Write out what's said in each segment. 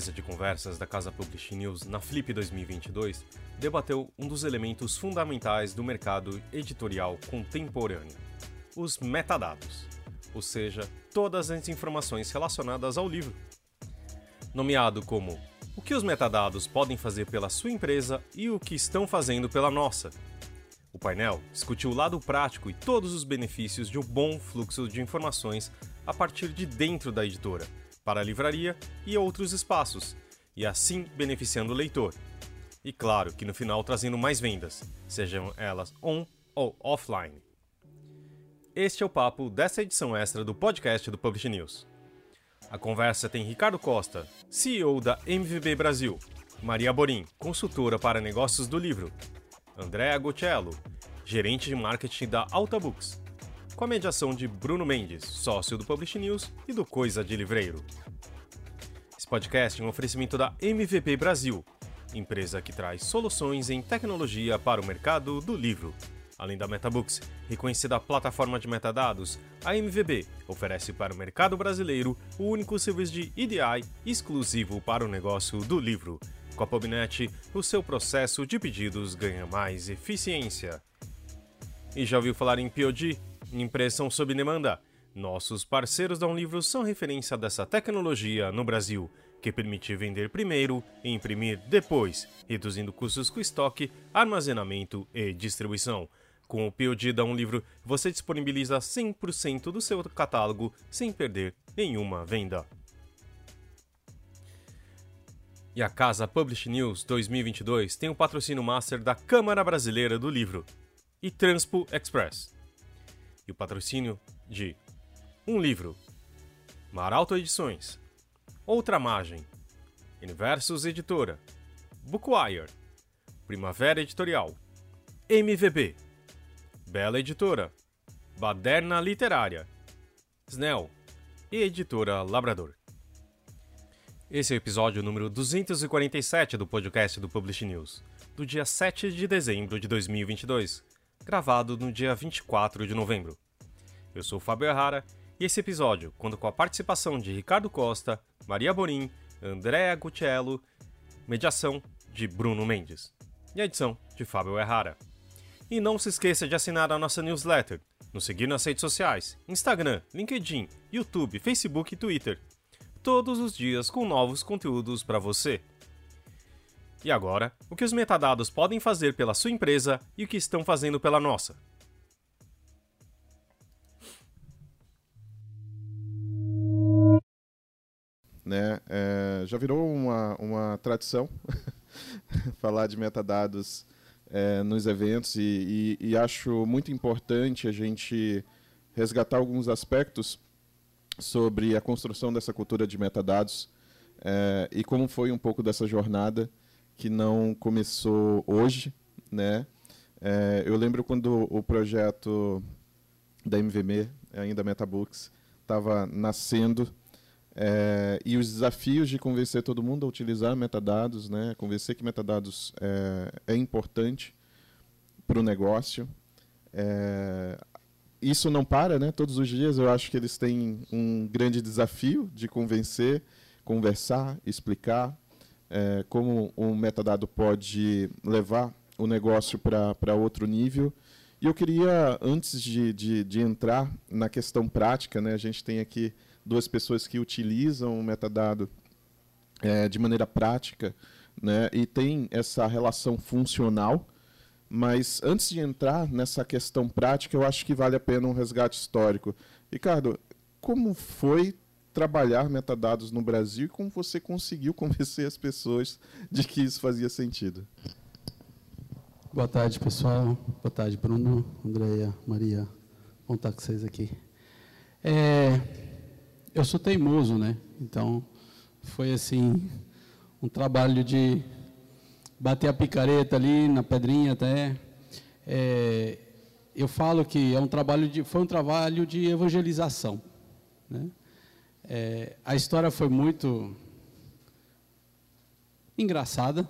mesa de conversas da Casa Publishing News na Flip 2022 debateu um dos elementos fundamentais do mercado editorial contemporâneo: os metadados, ou seja, todas as informações relacionadas ao livro. Nomeado como o que os metadados podem fazer pela sua empresa e o que estão fazendo pela nossa. O painel discutiu o lado prático e todos os benefícios de um bom fluxo de informações a partir de dentro da editora, para a livraria e outros espaços, e assim beneficiando o leitor. E claro que no final trazendo mais vendas, sejam elas on ou offline. Este é o papo dessa edição extra do podcast do Publish News. A conversa tem Ricardo Costa, CEO da MVB Brasil, Maria Borim, consultora para negócios do livro, Andréa Gotiello, gerente de marketing da Alta Books, com a mediação de Bruno Mendes, sócio do Publish News e do Coisa de Livreiro. Esse podcast é um oferecimento da MVP Brasil, empresa que traz soluções em tecnologia para o mercado do livro. Além da MetaBooks, reconhecida plataforma de metadados, a MVB oferece para o mercado brasileiro o único serviço de EDI exclusivo para o negócio do livro. Com a PubNet, o seu processo de pedidos ganha mais eficiência. E já ouviu falar em POD? Impressão sob demanda? Nossos parceiros da Um Livro são referência dessa tecnologia no Brasil, que permite vender primeiro e imprimir depois, reduzindo custos com estoque, armazenamento e distribuição. Com o POD da Um Livro, você disponibiliza 100% do seu catálogo sem perder nenhuma venda. E a Casa Publish News 2022 tem o patrocínio master da Câmara Brasileira do Livro e Transpo Express. E o patrocínio de Um Livro, Maralto Edições, Outra Margem, Universos Editora, Bookwire, Primavera Editorial, MVB, Bela Editora, Baderna Literária, Snell e Editora Labrador. Esse é o episódio número 247 do podcast do Publish News, do dia 7 de dezembro de 2022, gravado no dia 24 de novembro. Eu sou o Fábio Errara e esse episódio conta com a participação de Ricardo Costa, Maria Borim, Andréa Gutiello, mediação de Bruno Mendes e a edição de Fábio Errara. E não se esqueça de assinar a nossa newsletter, nos seguir nas redes sociais, Instagram, LinkedIn, YouTube, Facebook e Twitter. Todos os dias com novos conteúdos para você. E agora, o que os metadados podem fazer pela sua empresa e o que estão fazendo pela nossa. Né? É, já virou uma, uma tradição falar de metadados é, nos eventos e, e, e, acho muito importante a gente resgatar alguns aspectos sobre a construção dessa cultura de metadados é, e como foi um pouco dessa jornada que não começou hoje, né? É, eu lembro quando o projeto da MVM, ainda Metabooks, estava nascendo é, e os desafios de convencer todo mundo a utilizar metadados, né? convencer que metadados é, é importante para o negócio. É, isso não para, né? Todos os dias eu acho que eles têm um grande desafio de convencer, conversar, explicar é, como um metadado pode levar o negócio para outro nível. E eu queria, antes de, de, de entrar na questão prática, né? A gente tem aqui duas pessoas que utilizam o metadado é, de maneira prática né, e tem essa relação funcional. Mas antes de entrar nessa questão prática, eu acho que vale a pena um resgate histórico. Ricardo, como foi trabalhar metadados no Brasil e como você conseguiu convencer as pessoas de que isso fazia sentido? Boa tarde, pessoal. Boa tarde, Bruno, Andréia, Maria. Bom estar com vocês aqui. É, eu sou teimoso, né? Então, foi assim, um trabalho de bater a picareta ali na pedrinha até. É, eu falo que é um trabalho de, foi um trabalho de evangelização. Né? É, a história foi muito engraçada,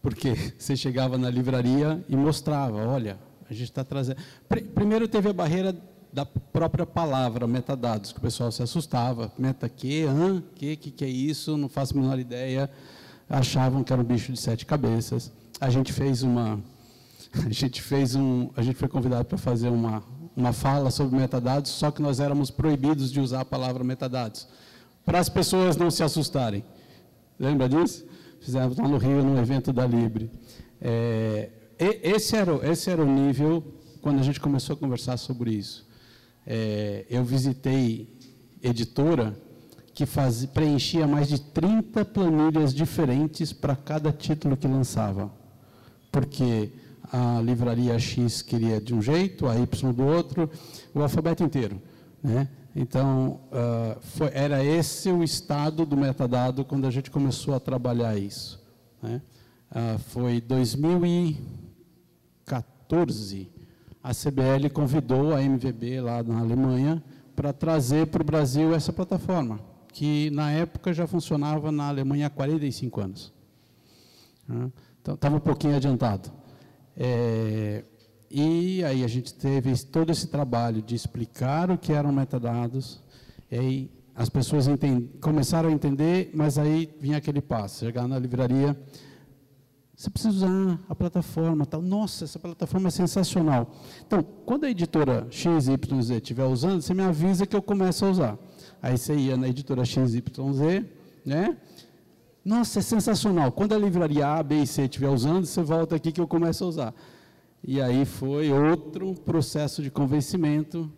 porque você chegava na livraria e mostrava, olha, a gente está trazendo. Primeiro teve a barreira da própria palavra metadados, que o pessoal se assustava. Meta que, hã, que, que, que é isso? Não faço a menor ideia. Achavam que era um bicho de sete cabeças. A gente fez uma, a gente fez um, a gente foi convidado para fazer uma uma fala sobre metadados, só que nós éramos proibidos de usar a palavra metadados, para as pessoas não se assustarem. Lembra disso? Fizemos lá no Rio, num evento da Libre. É, esse, era, esse era o nível quando a gente começou a conversar sobre isso. É, eu visitei editora que faz, preenchia mais de 30 planilhas diferentes para cada título que lançava. Porque a livraria X queria de um jeito, a Y do outro, o alfabeto inteiro. Né? Então, uh, foi, era esse o estado do metadado quando a gente começou a trabalhar isso. Né? Uh, foi 2014, a CBL convidou a MVB lá na Alemanha para trazer para o Brasil essa plataforma, que na época já funcionava na Alemanha há 45 anos. Né? Então, estava um pouquinho adiantado. É, e aí a gente teve todo esse trabalho de explicar o que eram metadados, e aí as pessoas entend, começaram a entender, mas aí vinha aquele passo, chegar na livraria, você precisa usar a plataforma, tal. Nossa, essa plataforma é sensacional. Então, quando a editora XYZ estiver usando, você me avisa que eu começo a usar. Aí você ia na editora XYZ, né? Nossa, é sensacional. Quando a livraria A, B e C estiver usando, você volta aqui que eu começo a usar. E aí foi outro processo de convencimento.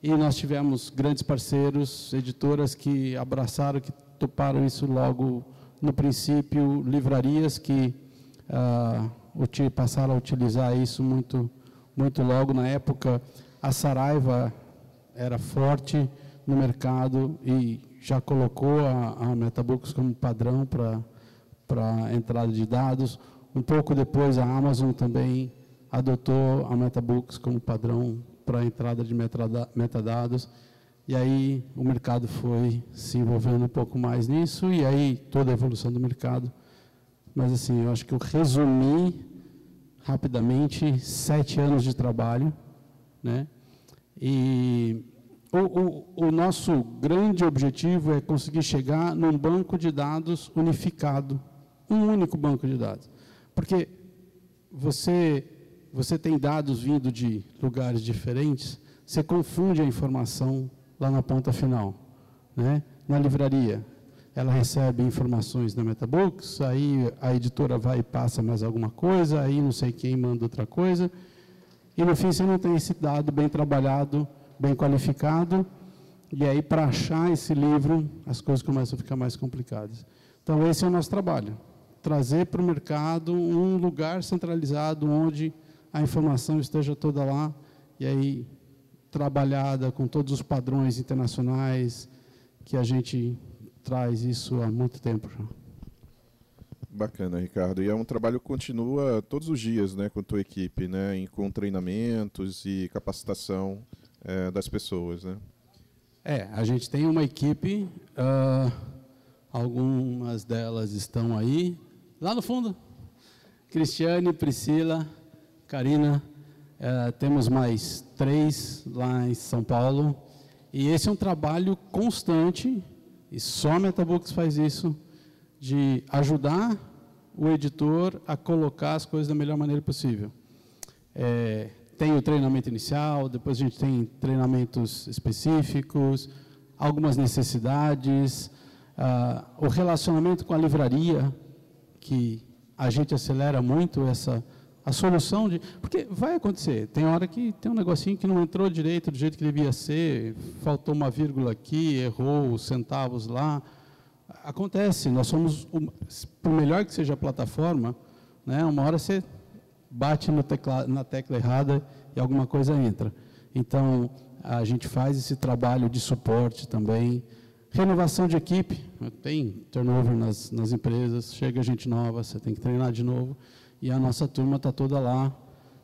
E nós tivemos grandes parceiros, editoras que abraçaram, que toparam isso logo no princípio, livrarias que ah, passaram a utilizar isso muito, muito logo. Na época, a Saraiva era forte no mercado e já colocou a, a Metabooks como padrão para entrada de dados. Um pouco depois, a Amazon também adotou a Metabooks como padrão para entrada de metadados. E aí o mercado foi se envolvendo um pouco mais nisso, e aí toda a evolução do mercado. Mas assim, eu acho que eu resumi rapidamente sete anos de trabalho, né? E o, o, o, nosso grande objetivo é conseguir chegar num banco de dados unificado, um único banco de dados. Porque você, você tem dados vindo de lugares diferentes, você confunde a informação lá na ponta final. Né? Na livraria, ela recebe informações na Metabooks, aí a editora vai e passa mais alguma coisa, aí não sei quem manda outra coisa, e no fim você não tem esse dado bem trabalhado, bem qualificado, e aí para achar esse livro as coisas começam a ficar mais complicadas. Então esse é o nosso trabalho, trazer para o mercado um lugar centralizado onde a informação esteja toda lá e aí trabalhada com todos os padrões internacionais que a gente traz isso há muito tempo já. Bacana, Ricardo. E é um trabalho que continua todos os dias, né, com a tua equipe, né, com treinamentos e capacitação é, das pessoas, né? É, a gente tem uma equipe, uh, algumas delas estão aí, lá no fundo. Cristiane, Priscila, Karina, uh, temos mais três lá em São Paulo. E esse é um trabalho constante, e só a Metabooks faz isso, de ajudar o editor a colocar as coisas da melhor maneira possível. É, tem o treinamento inicial, depois a gente tem treinamentos específicos, algumas necessidades, uh, o relacionamento com a livraria, que a gente acelera muito essa a solução de porque vai acontecer tem hora que tem um negocinho que não entrou direito do jeito que devia ser faltou uma vírgula aqui errou os centavos lá. Acontece nós somos por melhor que seja a plataforma né uma hora você bate tecla, na tecla errada e alguma coisa entra. Então, a gente faz esse trabalho de suporte também. Renovação de equipe, tem turnover nas, nas empresas, chega gente nova, você tem que treinar de novo. E a nossa turma está toda lá,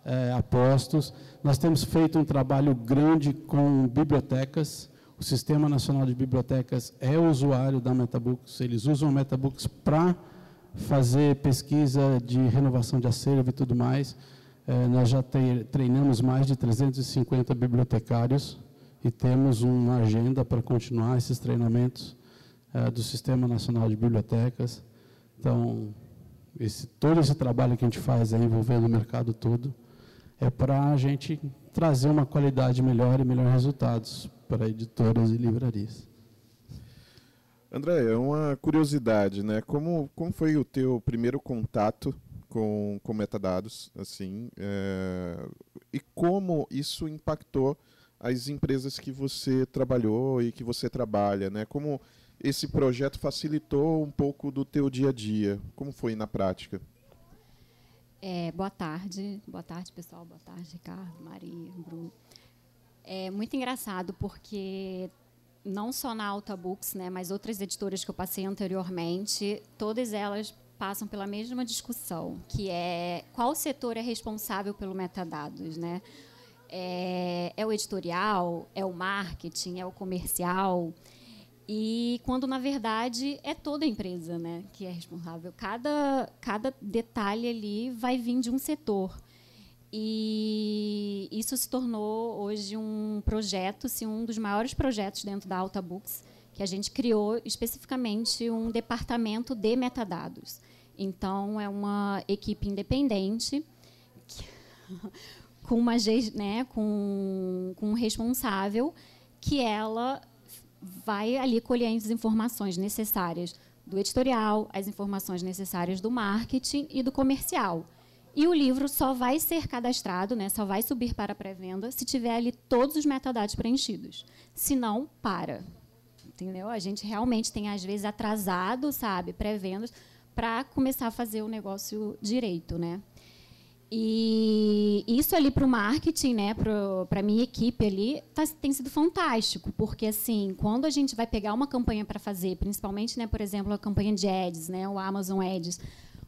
é, a postos. Nós temos feito um trabalho grande com bibliotecas. O Sistema Nacional de Bibliotecas é usuário da Metabooks, eles usam a Metabooks para fazer pesquisa de renovação de acervo e tudo mais. É, nós já treinamos mais de 350 bibliotecários e temos uma agenda para continuar esses treinamentos é, do Sistema Nacional de Bibliotecas. Então, esse, todo esse trabalho que a gente faz aí envolvendo o mercado todo é para a gente trazer uma qualidade melhor e melhores resultados para editoras e livrarias. André, é uma curiosidade, né? Como, como foi o teu primeiro contato com, com metadados, assim, é, e como isso impactou as empresas que você trabalhou e que você trabalha, né? Como esse projeto facilitou um pouco do teu dia a dia? Como foi na prática? É, boa tarde, boa tarde pessoal, boa tarde Ricardo, Maria, Bruno. É muito engraçado porque não só na Alta Books, né, mas outras editoras que eu passei anteriormente, todas elas passam pela mesma discussão, que é qual setor é responsável pelo metadados, né? É, é o editorial, é o marketing, é o comercial, e quando na verdade é toda a empresa, né, que é responsável. Cada cada detalhe ali vai vir de um setor. E isso se tornou hoje um projeto, assim, um dos maiores projetos dentro da Alta Books, que a gente criou especificamente um departamento de metadados. Então, é uma equipe independente que, com, uma, né, com, com um responsável que ela vai ali colher as informações necessárias do editorial, as informações necessárias do marketing e do comercial. E o livro só vai ser cadastrado, né, só vai subir para pré-venda se tiver ali todos os metadados preenchidos. Se não, para. Entendeu? A gente realmente tem, às vezes, atrasado, sabe, pré-vendas, para começar a fazer o negócio direito. Né? E isso ali para o marketing, né, para a minha equipe ali, tá, tem sido fantástico, porque assim, quando a gente vai pegar uma campanha para fazer, principalmente, né, por exemplo, a campanha de ads, né, o Amazon Ads,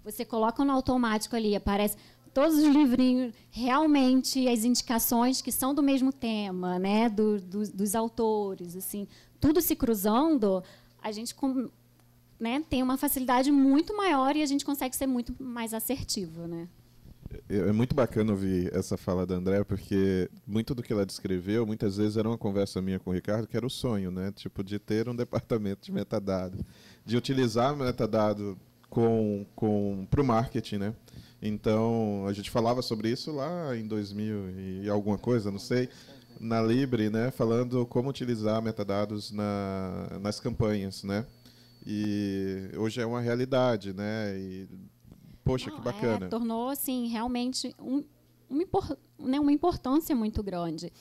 você coloca no automático ali, aparece todos os livrinhos, realmente as indicações que são do mesmo tema, né, do, do, dos autores, assim, tudo se cruzando, a gente né, tem uma facilidade muito maior e a gente consegue ser muito mais assertivo, né? É, é muito bacana ouvir essa fala da André, porque muito do que ela descreveu, muitas vezes era uma conversa minha com o Ricardo, que era o sonho, né? Tipo, de ter um departamento de metadado, de utilizar metadado com, com, para o marketing, né? Então, a gente falava sobre isso lá em 2000 e alguma coisa, não sei, na Libre, né? Falando como utilizar metadados na, nas campanhas, né? E hoje é uma realidade, né? E, poxa, não, que bacana. É, tornou, assim, realmente um, uma, né, uma importância muito grande.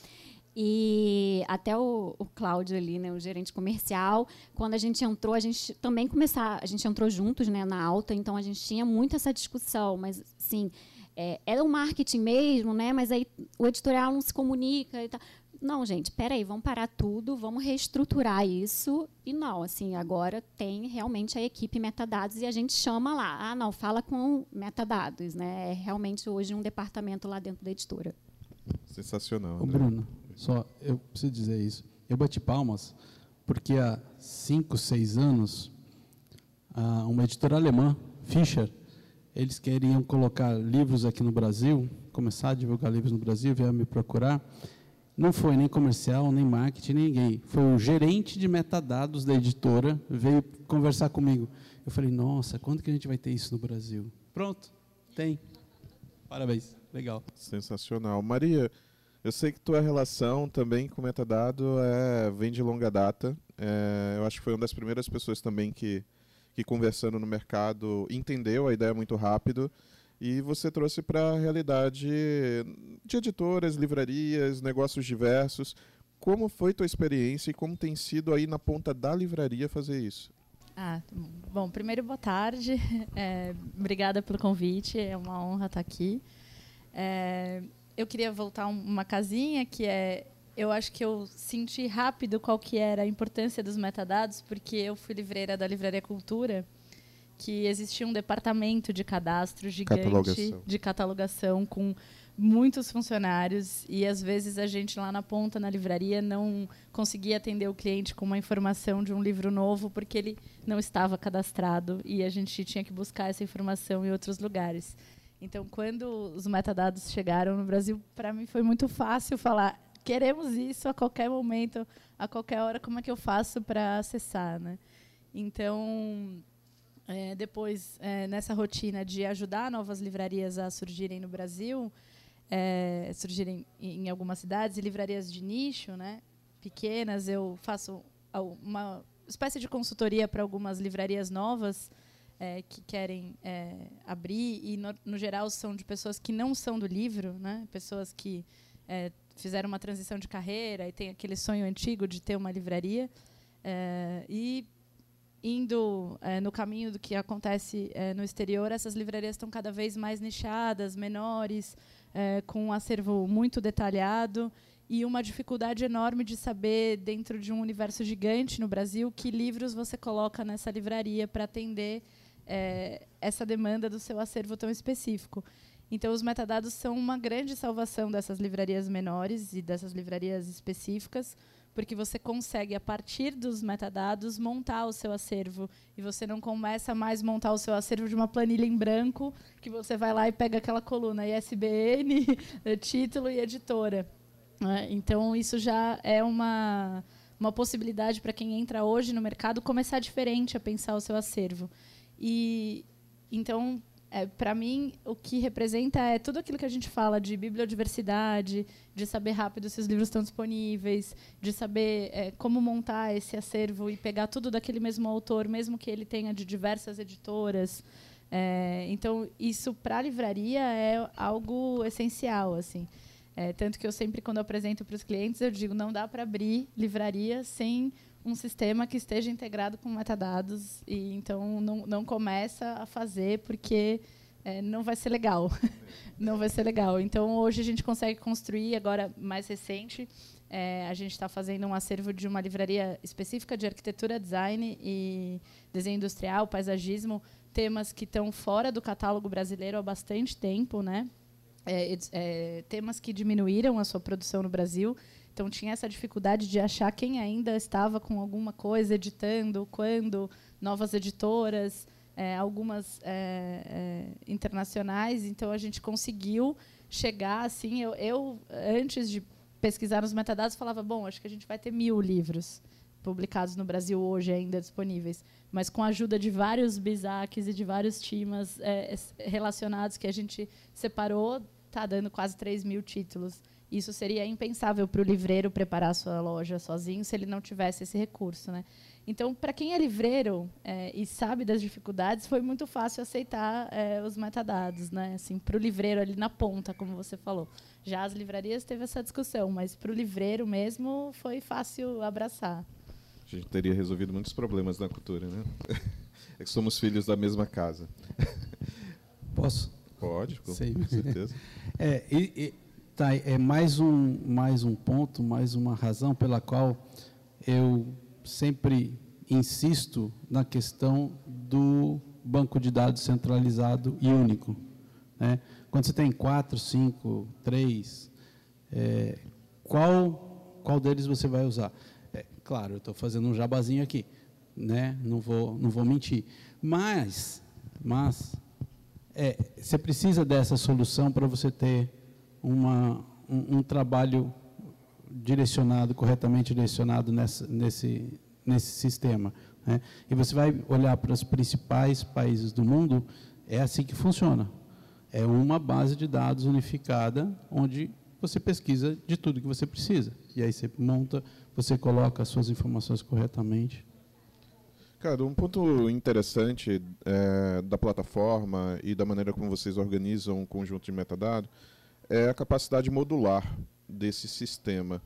E até o, o Cláudio ali, né, o gerente comercial, quando a gente entrou, a gente também começar, a gente entrou juntos, né, na alta, então a gente tinha muito essa discussão, mas sim, é, era o marketing mesmo, né, mas aí o editorial não se comunica e tal. Não, gente, peraí, vamos parar tudo, vamos reestruturar isso. E não, assim, agora tem realmente a equipe metadados e a gente chama lá. Ah, não, fala com metadados, né? É realmente hoje um departamento lá dentro da editora. Sensacional. Ô, Bruno, só, eu preciso dizer isso. Eu bati palmas porque há cinco, seis anos, uma editora alemã, Fischer, eles queriam colocar livros aqui no Brasil, começar a divulgar livros no Brasil, vieram me procurar. Não foi nem comercial, nem marketing, ninguém. Foi o gerente de metadados da editora, veio conversar comigo. Eu falei, nossa, quando que a gente vai ter isso no Brasil? Pronto, tem. Parabéns, legal. Sensacional. Maria, eu sei que tua relação também com metadado é, vem de longa data. É, eu acho que foi uma das primeiras pessoas também que, que conversando no mercado entendeu a ideia muito rápido e você trouxe para a realidade de editoras, livrarias, negócios diversos. Como foi tua experiência e como tem sido aí na ponta da livraria fazer isso? Ah, bom, primeiro boa tarde. É, obrigada pelo convite, é uma honra estar aqui. É, eu queria voltar uma casinha que é eu acho que eu senti rápido qual que era a importância dos metadados, porque eu fui livreira da Livraria Cultura, que existia um departamento de cadastro gigante catalogação. de catalogação com muitos funcionários e às vezes a gente lá na ponta na livraria não conseguia atender o cliente com uma informação de um livro novo porque ele não estava cadastrado e a gente tinha que buscar essa informação em outros lugares. Então, quando os metadados chegaram no Brasil, para mim foi muito fácil falar queremos isso a qualquer momento, a qualquer hora, como é que eu faço para acessar, né? Então, é, depois, é, nessa rotina de ajudar novas livrarias a surgirem no Brasil, é, surgirem em, algumas cidades, e livrarias de nicho, né, pequenas, eu faço uma espécie de consultoria para algumas livrarias novas é, que querem é, abrir e no, no, geral são de pessoas que não são do livro, né? Pessoas que é, fizeram uma transição de carreira e tem aquele sonho antigo de ter uma livraria é, e indo é, no caminho do que acontece é, no exterior, essas livrarias estão cada vez mais nichadas, menores, com um acervo muito detalhado e uma dificuldade enorme de saber, dentro de um universo gigante no Brasil, que livros você coloca nessa livraria para atender é, essa demanda do seu acervo tão específico. Então, os metadados são uma grande salvação dessas livrarias menores e dessas livrarias específicas, porque você consegue, a partir dos metadados, montar o seu acervo. E você não começa mais a montar o seu acervo de uma planilha em branco, que você vai lá e pega aquela coluna ISBN, título e editora. Né? Então, isso já é uma, uma possibilidade para quem entra hoje no mercado começar diferente a pensar o seu acervo. E então, é, para mim, o que representa é tudo aquilo que a gente fala de bibliodiversidade, de saber rápido se os livros estão disponíveis, de saber é, como montar esse acervo e pegar tudo daquele mesmo autor, mesmo que ele tenha de diversas editoras. É, então, isso para a livraria é algo essencial, assim. É, tanto que eu sempre, quando apresento para os clientes, eu digo, não dá para abrir livraria sem um sistema que esteja integrado com metadados. E então não, não começa a fazer porque é, não vai ser legal. não vai ser legal. Então hoje a gente consegue construir, agora mais recente, é, a gente está fazendo um acervo de uma livraria específica de arquitetura, design e desenho industrial, paisagismo, temas que estão fora do catálogo brasileiro há bastante tempo, né? é, é, temas que diminuíram a sua produção no Brasil. Então tinha essa dificuldade de achar quem ainda estava com alguma coisa editando, quando novas editoras, é, algumas é, é, internacionais. Então a gente conseguiu chegar assim. Eu, eu, antes de pesquisar nos metadados falava, bom, acho que a gente vai ter mil livros publicados no Brasil hoje ainda disponíveis, mas com a ajuda de vários bisaques e de vários timas é, relacionados que a gente separou está dando quase 3 mil títulos. Isso seria impensável para o livreiro preparar a sua loja sozinho se ele não tivesse esse recurso. Né? Então, para quem é livreiro é, e sabe das dificuldades, foi muito fácil aceitar é, os metadados. Né? Assim, para o livreiro ali na ponta, como você falou. Já as livrarias teve essa discussão, mas para o livreiro mesmo foi fácil abraçar. A gente teria resolvido muitos problemas na cultura, né? É que somos filhos da mesma casa. Posso? Pode, com, com certeza. é, e, e, tá, é mais um, mais um ponto, mais uma razão pela qual eu sempre insisto na questão do banco de dados centralizado e único. Né? Quando você tem quatro, cinco, três, é, qual, qual deles você vai usar? É, claro, eu estou fazendo um jabazinho aqui, né? não, vou, não vou mentir. Mas, mas é, você precisa dessa solução para você ter uma, um, um, trabalho direcionado, corretamente direcionado nessa, nesse, nesse sistema. Né? E você vai olhar para os principais países do mundo, é assim que funciona. É uma base de dados unificada, onde você pesquisa de tudo que você precisa. E aí você monta, você coloca as suas informações corretamente. Cara, um ponto interessante é, da plataforma e da maneira como vocês organizam um conjunto de metadados é a capacidade modular desse sistema.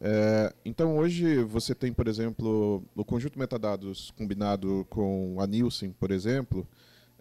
É, então, hoje você tem, por exemplo, o conjunto de metadados combinado com a Nielsen, por exemplo,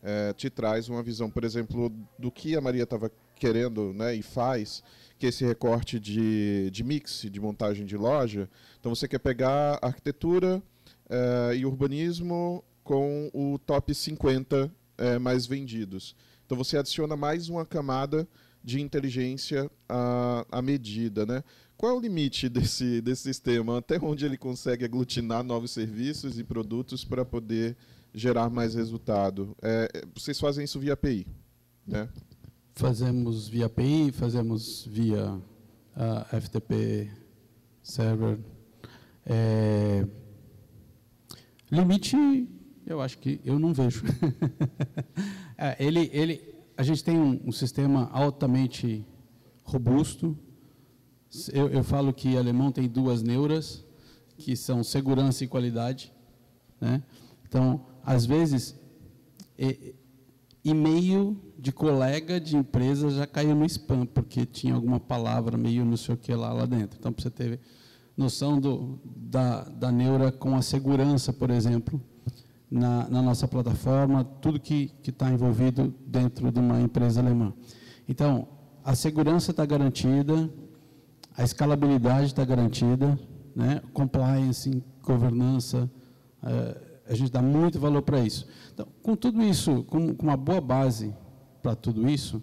é, te traz uma visão, por exemplo, do que a Maria estava querendo né, e faz, que é esse recorte de, de mix, de montagem de loja. Então, você quer pegar arquitetura uh, e urbanismo com o top 50 uh, eh, mais vendidos. Então você adiciona mais uma camada de inteligência à, à medida, né? Qual é o limite desse, desse sistema? Até onde ele consegue aglutinar novos serviços e produtos para poder gerar mais resultado? É, vocês fazem isso via API, né? Fazemos via API, fazemos via uh, FTP server. É, limite, eu acho que eu não vejo. é, ele, ele, a gente tem um, um sistema altamente robusto. Eu, eu, falo que alemão tem duas neuras, que são segurança e qualidade. Né? Então, às vezes, e-mail de colega de empresa já caiu no spam, porque tinha alguma palavra meio não sei o que lá, lá dentro. Então, para você ter noção do, da, da neura com a segurança, por exemplo, na, na nossa plataforma, tudo que está envolvido dentro de uma empresa alemã. Então, a segurança está garantida, a escalabilidade está garantida, né? compliance, governança, é, a gente dá muito valor para isso. Então, com tudo isso, com, com uma boa base para tudo isso,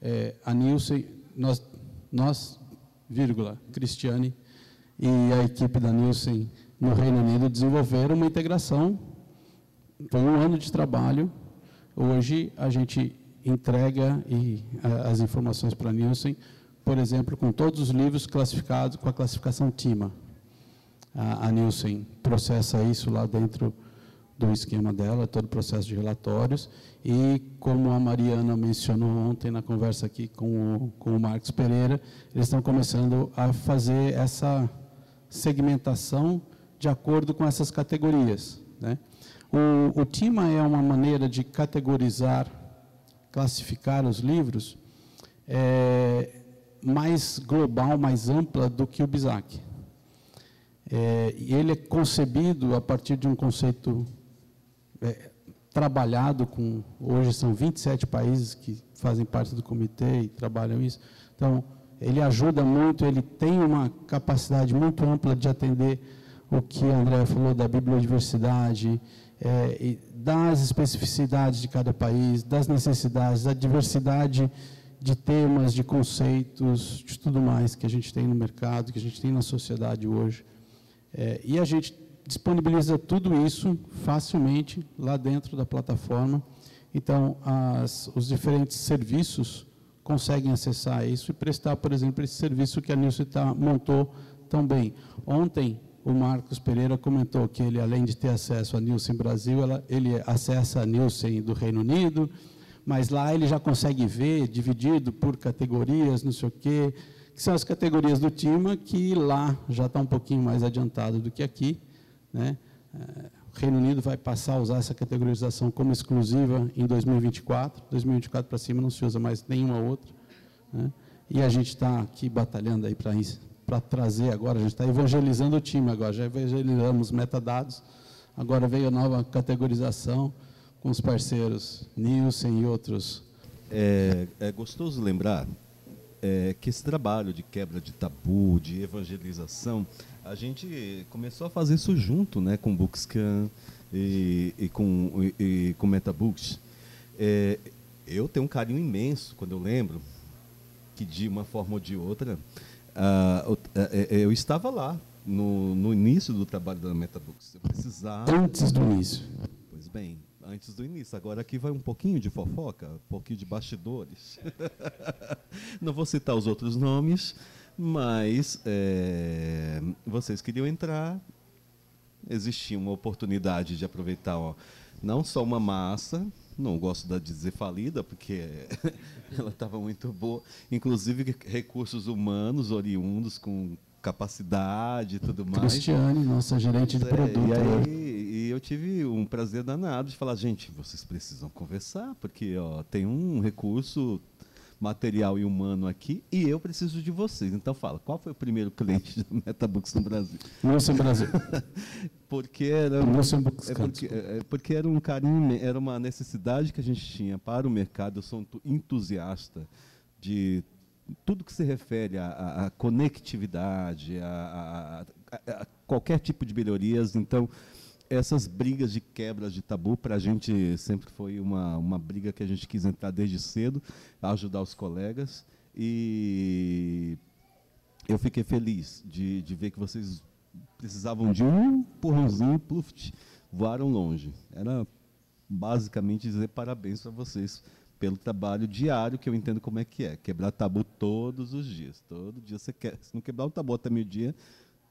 é, a Nielsen, nós, nós, vírgula, Cristiane e a equipe da Nielsen no Reino Unido desenvolveram uma integração. Foi um ano de trabalho. Hoje a gente entrega e, a, as informações para a Nielsen, por exemplo, com todos os livros classificados com a classificação TIMA. A, a Nielsen processa isso lá dentro do esquema dela, todo o processo de relatórios. E, como a Mariana mencionou ontem na conversa aqui com o, com o Marcos Pereira, eles estão começando a fazer essa segmentação de acordo com essas categorias. Né? O, o TIMA é uma maneira de categorizar, classificar os livros é, mais global, mais ampla do que o BISAC. É, ele é concebido a partir de um conceito é, trabalhado com, hoje são 27 países que fazem parte do comitê e trabalham isso. Então, ele ajuda muito, ele tem uma capacidade muito ampla de atender o que André falou da bibliodiversidade, é, das especificidades de cada país, das necessidades, da diversidade de temas, de conceitos, de tudo mais que a gente tem no mercado, que a gente tem na sociedade hoje. É, e a gente disponibiliza tudo isso facilmente lá dentro da plataforma. Então, as, os diferentes serviços conseguem acessar isso e prestar, por exemplo, esse serviço que a Nilce tá, montou tão bem. Ontem, o Marcos Pereira comentou que ele, além de ter acesso a Nielsen Brasil, ela, ele acessa a Nielsen do Reino Unido, mas lá ele já consegue ver, dividido por categorias, não sei o quê, que são as categorias do TIMA, que lá já está um pouquinho mais adiantado do que aqui. Né? É, o Reino Unido vai passar a usar essa categorização como exclusiva em 2024. 2024 para cima não se usa mais nenhuma outra. Né? E a gente está aqui batalhando aí para trazer agora, a gente está evangelizando o time agora, já evangelizamos metadados, agora veio a nova categorização com os parceiros Nielsen e outros. É, é gostoso lembrar é, que esse trabalho de quebra de tabu, de evangelização, a gente começou a fazer isso junto, né, com Bookscan e, e com e, e, com MetaBooks. É, eu tenho um carinho imenso quando eu lembro que de uma forma ou de outra uh, eu estava lá no, no início do trabalho da MetaBooks. Eu precisava antes do início. Pois bem, antes do início. Agora aqui vai um pouquinho de fofoca, um pouquinho de bastidores. Não vou citar os outros nomes, mas é, vocês queriam entrar, existia uma oportunidade de aproveitar ó, não só uma massa, não gosto de dizer falida, porque ela estava muito boa, inclusive recursos humanos oriundos com capacidade e tudo mais. Cristiane, nossa gerente de é, produto. E, aí, e eu tive um prazer danado de falar, gente, vocês precisam conversar, porque ó, tem um recurso material e humano aqui e eu preciso de vocês. Então fala, qual foi o primeiro cliente do Metabooks no Brasil? Nossa, Brasil. porque era é porque, é, é porque era um carinho, era uma necessidade que a gente tinha para o mercado. Eu sou um entusiasta de tudo que se refere à, conectividade, a, a, a, qualquer tipo de melhorias. Então, essas brigas de quebras de tabu, para a gente sempre foi uma, uma briga que a gente quis entrar desde cedo, ajudar os colegas. E eu fiquei feliz de, de ver que vocês precisavam de um empurrãozinho, pluft, voaram longe. Era basicamente dizer parabéns para vocês pelo trabalho diário, que eu entendo como é que é. Quebrar tabu todos os dias. Todo dia você quer. Se não quebrar o tabu até meio-dia,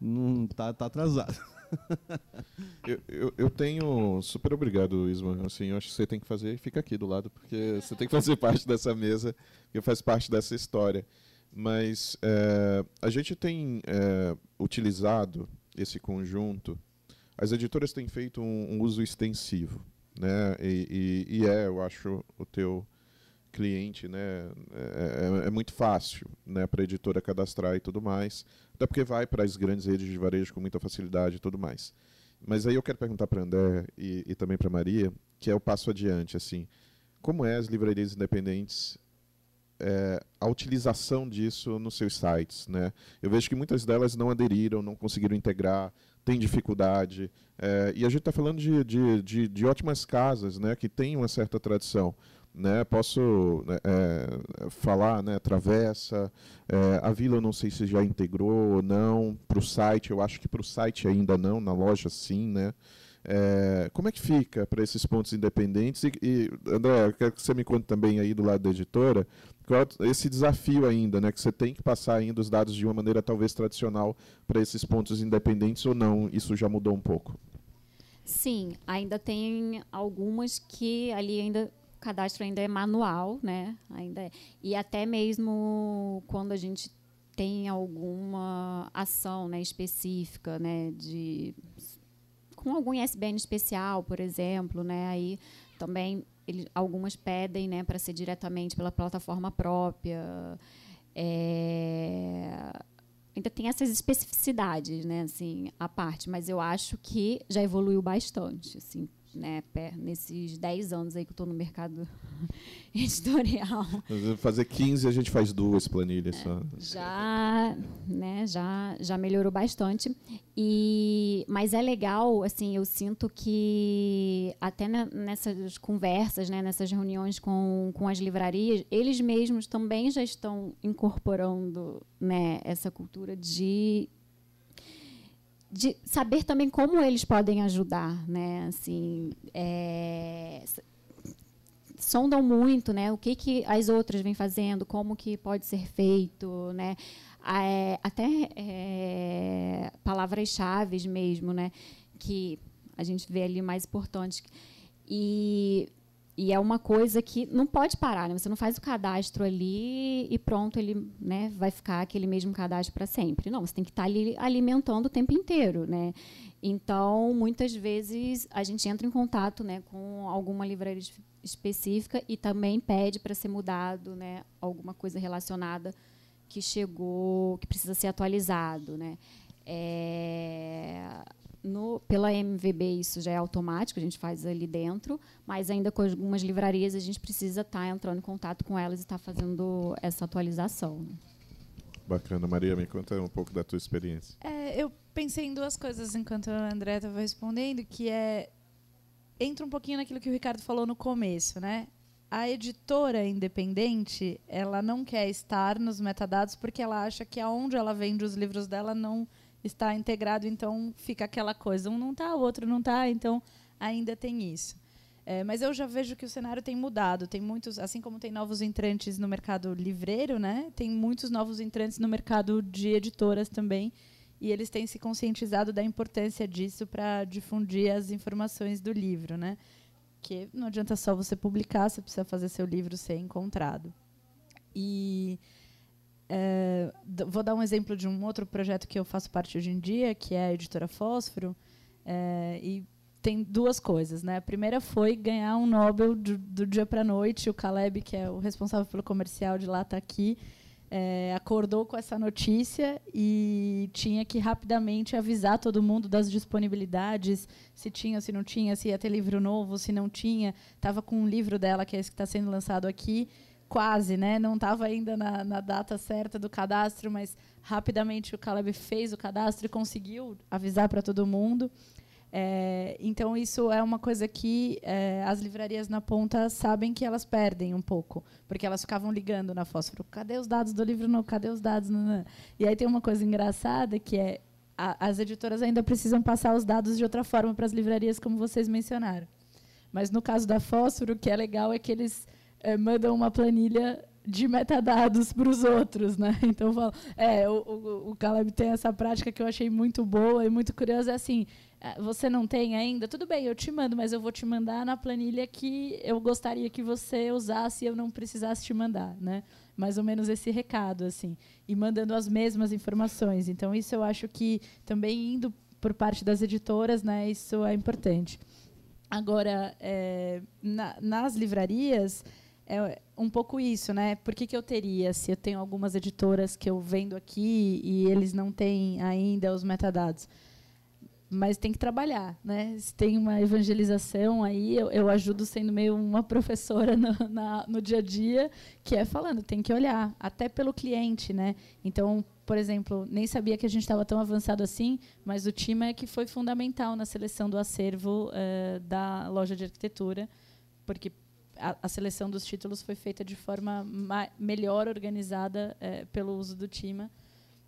não tá, tá atrasado. eu, eu, eu, tenho. Super obrigado, Isma. Assim, eu acho que você tem que fazer. Fica aqui do lado, porque você tem que fazer parte dessa mesa, que faz parte dessa história. Mas é, a gente tem é, utilizado esse conjunto. As editoras têm feito um, um uso extensivo, né? E, e, e, é, eu acho, o teu cliente, né? É, é, é muito fácil, né, para a editora cadastrar e tudo mais. Até porque vai para as grandes redes de varejo com muita facilidade e tudo mais. Mas aí eu quero perguntar para André e, e também para Maria, que é o passo adiante, assim, como é as livrarias independentes é, a utilização disso nos seus sites, né? Eu vejo que muitas delas não aderiram, não conseguiram integrar, tem dificuldade. É, e a gente está falando de, de, de, de, ótimas casas, né, que têm uma certa tradição né? Posso né, é, falar, né? Travessa, é, a Vila eu não sei se já integrou ou não para o site. Eu acho que para o site ainda não, na loja sim, né? É, como é que fica para esses pontos independentes? E, e, André, eu quero que você me conte também aí do lado da editora, qual esse desafio ainda, né? Que você tem que passar ainda os dados de uma maneira talvez tradicional para esses pontos independentes ou não? Isso já mudou um pouco? Sim, ainda tem algumas que ali ainda cadastro ainda é manual, né? Ainda é. E até mesmo quando a gente tem alguma ação né, específica, né, de com algum ISBN especial, por exemplo, né, aí também ele, algumas pedem, né, para ser diretamente pela plataforma própria. É, ainda tem essas especificidades, né, assim, a parte, mas eu acho que já evoluiu bastante, assim, né, nesses 10 anos aí que eu estou no mercado editorial. Fazer 15 a gente faz duas planilhas só. Já, né, já, já melhorou bastante. E, mas é legal, assim, eu sinto que até nessas conversas, né, nessas reuniões com, com as livrarias, eles mesmos também já estão incorporando né, essa cultura de de saber também como eles podem ajudar, né? Assim, é, sondam muito, né? O que, que as outras vêm fazendo, como que pode ser feito, né? É, até é, palavras-chave mesmo, né? Que a gente vê ali mais importantes. E e é uma coisa que não pode parar, né? Você não faz o cadastro ali e pronto, ele né, vai ficar aquele mesmo cadastro para sempre. Não, você tem que estar tá ali alimentando o tempo inteiro, né? Então, muitas vezes a gente entra em contato, né, com alguma livraria específica e também pede para ser mudado, né, alguma coisa relacionada que chegou, que precisa ser atualizado, né? É no, pela MVB isso já é automático, a gente faz ali dentro, mas ainda com algumas livrarias a gente precisa estar tá entrando em contato com elas e estar tá fazendo essa atualização. Bacana. Maria, me conta um pouco da tua experiência. É, eu pensei em duas coisas enquanto a André estava respondendo, que é entra um pouquinho naquilo que o Ricardo falou no começo, né? A editora independente, ela não quer estar nos metadados porque ela acha que aonde ela vende os livros dela não está integrado, então fica aquela coisa, um não está, o outro não está, então ainda tem isso. É, mas eu já vejo que o cenário tem mudado. Tem muitos, assim como tem novos entrantes no mercado livreiro, né? Tem muitos novos entrantes no mercado de editoras também. E eles têm se conscientizado da importância disso para difundir as informações do livro, né? Que não adianta só você publicar, você precisa fazer seu livro ser encontrado. E é, vou dar um exemplo de um outro projeto que eu faço parte hoje em dia, que é a editora Fósforo, é, e tem duas coisas, né? A primeira foi ganhar um Nobel do, do dia para noite. O Caleb, que é o responsável pelo comercial de lá, está aqui. É, acordou com essa notícia e tinha que rapidamente avisar todo mundo das disponibilidades, se tinha, se não tinha, se ia ter livro novo, se não tinha. Estava com um livro dela, que é esse que está sendo lançado aqui, quase, né? Não estava ainda na, na, data certa do cadastro, mas rapidamente o Caleb fez o cadastro e conseguiu avisar para todo mundo. É, então isso é uma coisa que é, as livrarias na ponta sabem que elas perdem um pouco, porque elas ficavam ligando na fósforo, cadê os dados do livro? Não, cadê os dados? Não, não. E aí tem uma coisa engraçada que é a, as editoras ainda precisam passar os dados de outra forma para as livrarias, como vocês mencionaram. Mas no caso da fósforo, o que é legal é que eles é, mandam uma planilha de metadados para os outros, né? Então, é, o, o, o Caleb tem essa prática que eu achei muito boa e muito curiosa. É assim, é, você não tem ainda? Tudo bem, eu te mando, mas eu vou te mandar na planilha que eu gostaria que você usasse e eu não precisasse te mandar, né? Mais ou menos esse recado, assim. E mandando as mesmas informações. Então, isso eu acho que também indo por parte das editoras, né? Isso é importante. Agora, é, na, nas livrarias é um pouco isso, né? Por que, que eu teria, se eu tenho algumas editoras que eu vendo aqui e eles não têm ainda os metadados? Mas tem que trabalhar, né? Se tem uma evangelização aí, eu, eu ajudo sendo meio uma professora no, na, no dia a dia, que é falando, tem que olhar, até pelo cliente, né? Então, por exemplo, nem sabia que a gente estava tão avançado assim, mas o time é que foi fundamental na seleção do acervo uh, da loja de arquitetura, porque a, a, seleção dos títulos foi feita de forma melhor organizada é, pelo uso do Tima.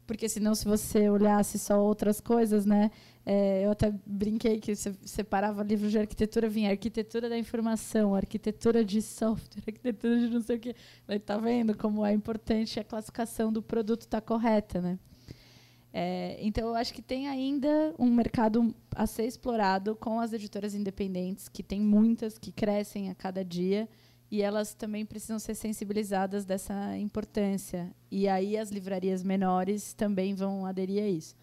Porque senão, se você olhasse só outras coisas, né? É, eu até brinquei que você separava livros de arquitetura, vinha arquitetura da informação, arquitetura de software, arquitetura de não sei o quê. Está vendo como é importante a classificação do produto estar tá correta, né? É, então, eu acho que tem ainda um mercado a ser explorado com as editoras independentes, que tem muitas que crescem a cada dia, e elas também precisam ser sensibilizadas dessa importância. E aí as livrarias menores também vão aderir a isso.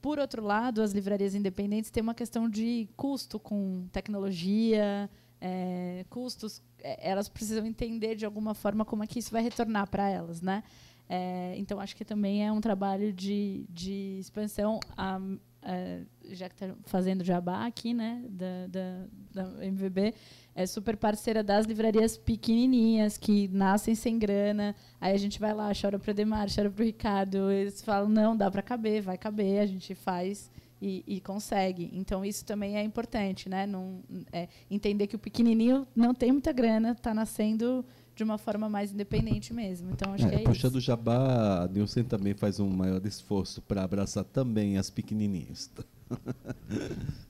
Por outro lado, as livrarias independentes têm uma questão de custo com tecnologia, é, custos. É, elas precisam entender de alguma forma como é que isso vai retornar para elas, né? É, então, acho que também é um trabalho de, de expansão, a, a, já que está fazendo jabá aqui, né, da, da, da MVB, é super parceira das livrarias pequenininhas, que nascem sem grana, aí a gente vai lá, chora para o Demar, chora para o Ricardo, eles falam, não, dá para caber, vai caber, a gente faz e, e, consegue. Então, isso também é importante, né, não, é, entender que o pequenininho não tem muita grana, está nascendo de uma forma mais independente mesmo. Então, acho é, que é puxando isso. o jabá, a Nilson também faz um maior esforço para abraçar também as pequenininhas.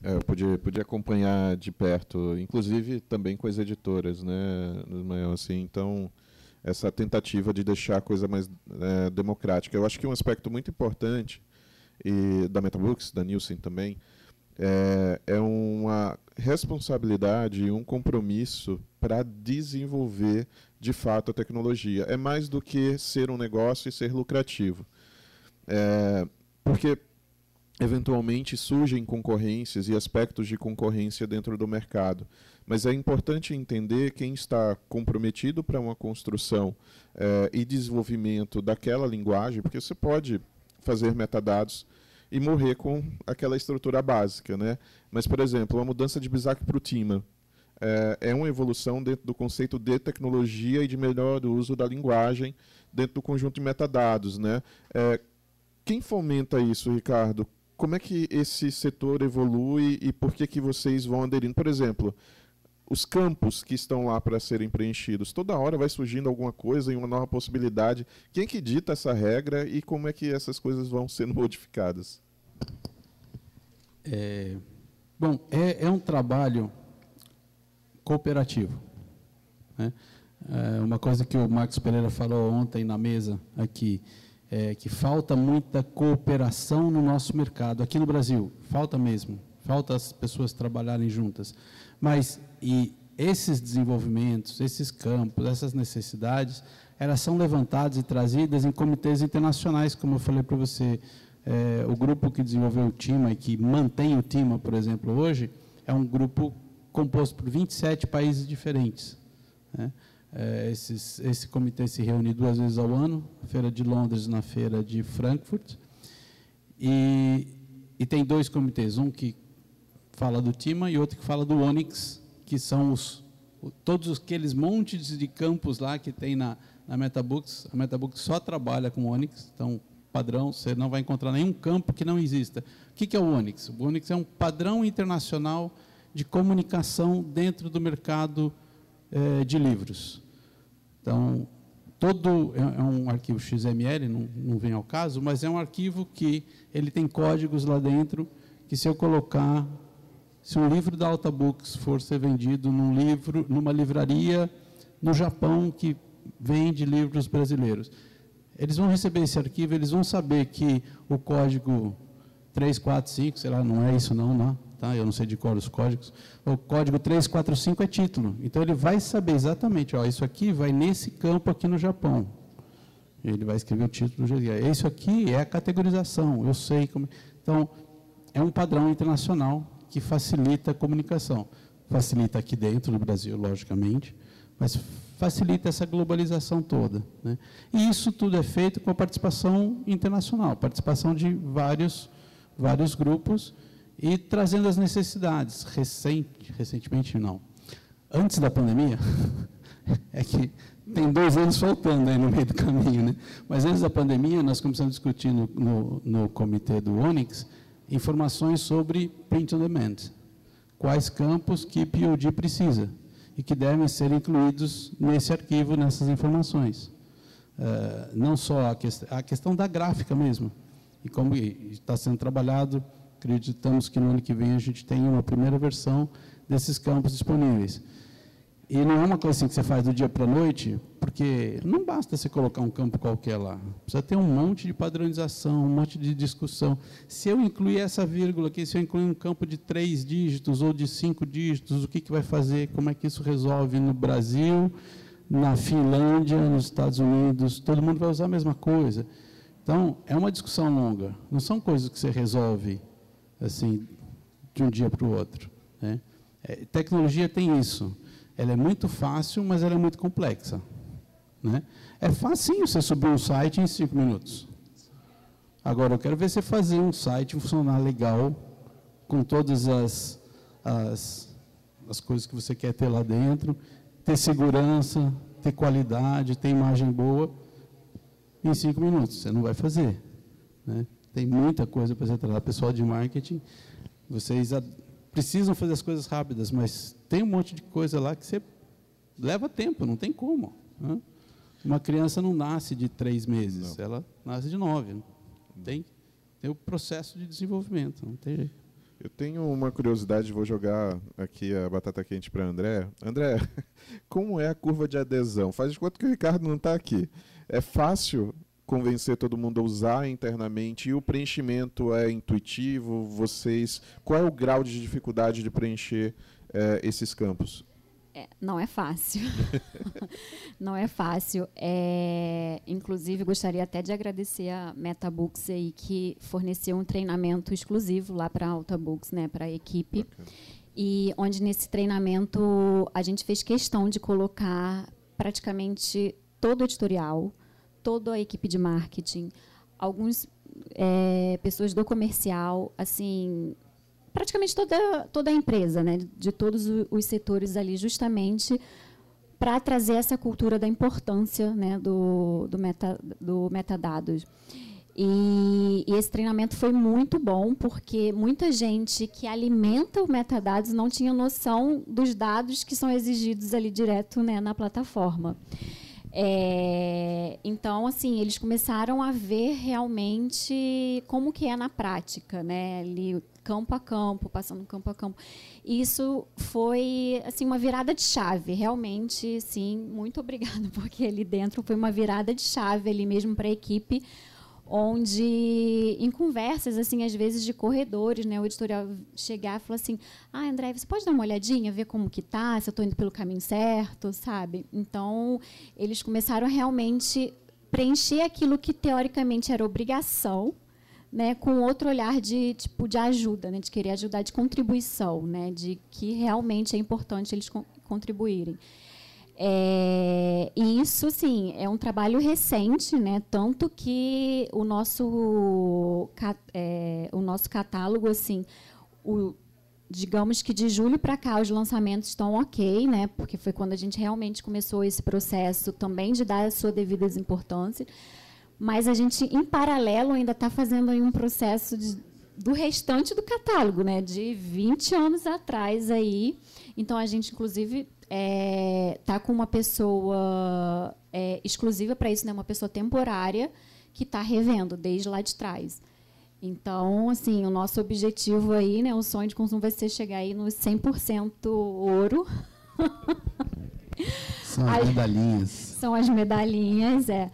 É, eu podia, podia acompanhar de perto, inclusive também com as editoras, né, assim, então essa tentativa de deixar a coisa mais é, democrática. Eu acho que um aspecto muito importante e da Metabooks, da Nielsen também, é, é uma responsabilidade e um compromisso para desenvolver de fato a tecnologia. É mais do que ser um negócio e ser lucrativo. É, porque eventualmente surgem concorrências e aspectos de concorrência dentro do mercado. Mas é importante entender quem está comprometido para uma construção é, e desenvolvimento daquela linguagem, porque você pode fazer metadados e morrer com aquela estrutura básica. Né? Mas, por exemplo, a mudança de BISAC para o TIMA é, é uma evolução dentro do conceito de tecnologia e de melhor uso da linguagem dentro do conjunto de metadados. Né? É, quem fomenta isso, Ricardo? Como é que esse setor evolui e por que, que vocês vão aderindo? Por exemplo, os campos que estão lá para serem preenchidos, toda hora vai surgindo alguma coisa e uma nova possibilidade. Quem que dita essa regra e como é que essas coisas vão sendo modificadas? É, bom, é, é um trabalho cooperativo. Né? É uma coisa que o Marcos Pereira falou ontem na mesa aqui, é que falta muita cooperação no nosso mercado, aqui no Brasil, falta mesmo, falta as pessoas trabalharem juntas. Mas e esses desenvolvimentos, esses campos, essas necessidades, elas são levantadas e trazidas em comitês internacionais, como eu falei para você. É, o grupo que desenvolveu o TIMA e que mantém o TIMA, por exemplo, hoje, é um grupo composto por 27 países diferentes. Né? É, esses, esse comitê se reúne duas vezes ao ano, na Feira de Londres e na Feira de Frankfurt. E, e tem dois comitês, um que fala do TIMA e outro que fala do ONIX, que são os, todos aqueles montes de campos lá que tem na, na Metabooks. A Metabooks só trabalha com ONIX, então padrão, você não vai encontrar nenhum campo que não exista. O que é o ONIX? O ONIX é um padrão internacional de comunicação dentro do mercado é, de livros. Então, todo é, é um arquivo XML, não, não vem ao caso, mas é um arquivo que ele tem códigos lá dentro que se eu colocar, se um livro da Alta Books for ser vendido num livro, numa livraria no Japão que vende livros brasileiros. Eles vão receber esse arquivo, eles vão saber que o código 345, sei lá, não é isso não, não tá? eu não sei de cor os códigos, o código 345 é título. Então ele vai saber exatamente, ó, isso aqui vai nesse campo aqui no Japão. Ele vai escrever o título do jeito Isso aqui é a categorização, eu sei como. Então, é um padrão internacional que facilita a comunicação. Facilita aqui dentro do Brasil, logicamente, mas facilita essa globalização toda. Né? E isso tudo é feito com a participação internacional, participação de vários, vários grupos e trazendo as necessidades. Recente, recentemente, não. Antes da pandemia, é que tem dois anos faltando aí no meio do caminho, né? Mas antes da pandemia, nós começamos a discutir no, no, comitê do Onyx informações sobre print on demand. Quais campos que POD precisa e que devem ser incluídos nesse arquivo, nessas informações. Uh, não só a, que, a questão da gráfica mesmo, e como está sendo trabalhado Acreditamos que no ano que vem a gente tenha uma primeira versão desses campos disponíveis. E não é uma coisa assim que você faz do dia para a noite, porque não basta você colocar um campo qualquer lá. Precisa ter um monte de padronização, um monte de discussão. Se eu incluir essa vírgula aqui, se eu incluir um campo de três dígitos ou de cinco dígitos, o que, que vai fazer? Como é que isso resolve no Brasil, na Finlândia, nos Estados Unidos? Todo mundo vai usar a mesma coisa. Então, é uma discussão longa. Não são coisas que você resolve assim, de um dia para o outro. Né? É, tecnologia tem isso. Ela é muito fácil, mas ela é muito complexa. Né? É facinho você subir um site em cinco minutos. Agora, eu quero ver você fazer um site funcionar legal, com todas as, as, as coisas que você quer ter lá dentro, ter segurança, ter qualidade, ter imagem boa, em cinco minutos. Você não vai fazer. Né? Tem muita coisa para ser tratada. Pessoal de marketing, vocês precisam fazer as coisas rápidas, mas tem um monte de coisa lá que você leva tempo, não tem como. Né? Uma criança não nasce de três meses, não. ela nasce de nove. Tem, tem o processo de desenvolvimento, não tem jeito. Eu tenho uma curiosidade, vou jogar aqui a batata quente para André. André, como é a curva de adesão? Faz de conta que o Ricardo não está aqui. É fácil convencer todo mundo a usar internamente e o preenchimento é intuitivo? Vocês, qual é o grau de dificuldade de preencher é, esses campos? É, não é fácil. não é fácil. É, inclusive, gostaria até de agradecer a MetaBooks aí, que forneceu um treinamento exclusivo lá para a AltaBooks, né, para a equipe. E onde nesse treinamento a gente fez questão de colocar praticamente todo o editorial, toda a equipe de marketing, algumas é, pessoas do comercial, assim, praticamente toda, toda a empresa, né, de todos os setores ali, justamente para trazer essa cultura da importância né, do, do, meta, do metadados. E, e, esse treinamento foi muito bom, porque muita gente que alimenta o metadados não tinha noção dos dados que são exigidos ali direto né, na plataforma. É, então, assim, eles começaram a ver realmente como que é na prática, né? Ali, campo a campo, passando campo a campo. Isso foi assim uma virada de chave, realmente, sim. Muito obrigada, porque ali dentro foi uma virada de chave ali mesmo para a equipe onde em conversas assim às vezes de corredores, né, o editorial chegar e falar assim: "Ah, André, você pode dar uma olhadinha, ver como que tá, se eu estou indo pelo caminho certo", sabe? Então, eles começaram realmente preencher aquilo que teoricamente era obrigação, né, com outro olhar de tipo de ajuda, né, de querer ajudar, de contribuição, né, de que realmente é importante eles contribuírem. É, e isso, sim, é um trabalho recente, né? Tanto que o nosso, é, o nosso catálogo, assim, o, digamos que de julho para cá os lançamentos estão ok, né? Porque foi quando a gente realmente começou esse processo também de dar a sua devida importância. Mas a gente, em paralelo, ainda está fazendo aí um processo de, do restante do catálogo, né? De 20 anos atrás aí. Então a gente, inclusive, é, tá com uma pessoa é, exclusiva para isso, né? Uma pessoa temporária que está revendo desde lá de trás. Então, assim, o nosso objetivo aí, né, o sonho de consumo vai ser chegar aí nos 100% ouro. São as, as medalhinhas. São as medalhinhas, é.